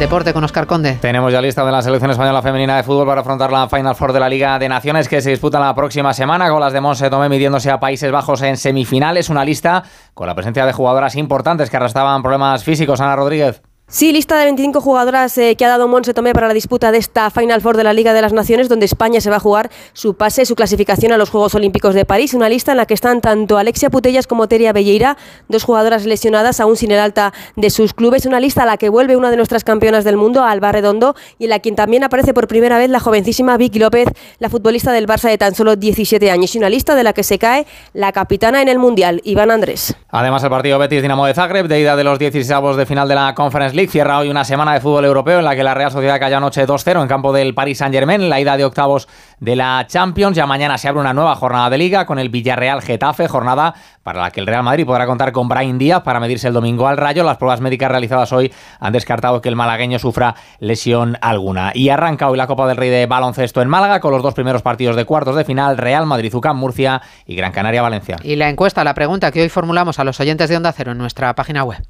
deporte con Oscar Conde. Tenemos ya lista de la selección española femenina de fútbol para afrontar la Final Four de la Liga de Naciones que se disputa la próxima semana con las de Monse Tomé midiéndose a Países Bajos en semifinales. Una lista con la presencia de jugadoras importantes que arrastraban problemas físicos. Ana Rodríguez. Sí, lista de 25 jugadoras eh, que ha dado Monse Tomé para la disputa de esta Final Four de la Liga de las Naciones, donde España se va a jugar su pase, su clasificación a los Juegos Olímpicos de París. Una lista en la que están tanto Alexia Putellas como Teria Belleira, dos jugadoras lesionadas, aún sin el alta de sus clubes. Una lista a la que vuelve una de nuestras campeonas del mundo, Alba Redondo, y en la quien también aparece por primera vez la jovencísima Vicky López, la futbolista del Barça de tan solo 17 años. Y una lista de la que se cae la capitana en el Mundial, Iván Andrés. Además, el partido Betis-Dinamo de Zagreb, de ida de los 16 de final de la Conference League, cierra hoy una semana de fútbol europeo en la que la Real Sociedad cayó anoche 2-0 en campo del Paris Saint-Germain, la ida de octavos de la Champions. Ya mañana se abre una nueva jornada de liga con el Villarreal Getafe, jornada para la que el Real Madrid podrá contar con Brian Díaz para medirse el domingo al Rayo. Las pruebas médicas realizadas hoy han descartado que el malagueño sufra lesión alguna. Y arranca hoy la Copa del Rey de baloncesto en Málaga con los dos primeros partidos de cuartos de final, Real Madrid, Ucam, Murcia y Gran Canaria, Valencia. Y la encuesta, la pregunta que hoy formulamos a los oyentes de Onda Cero en nuestra página web.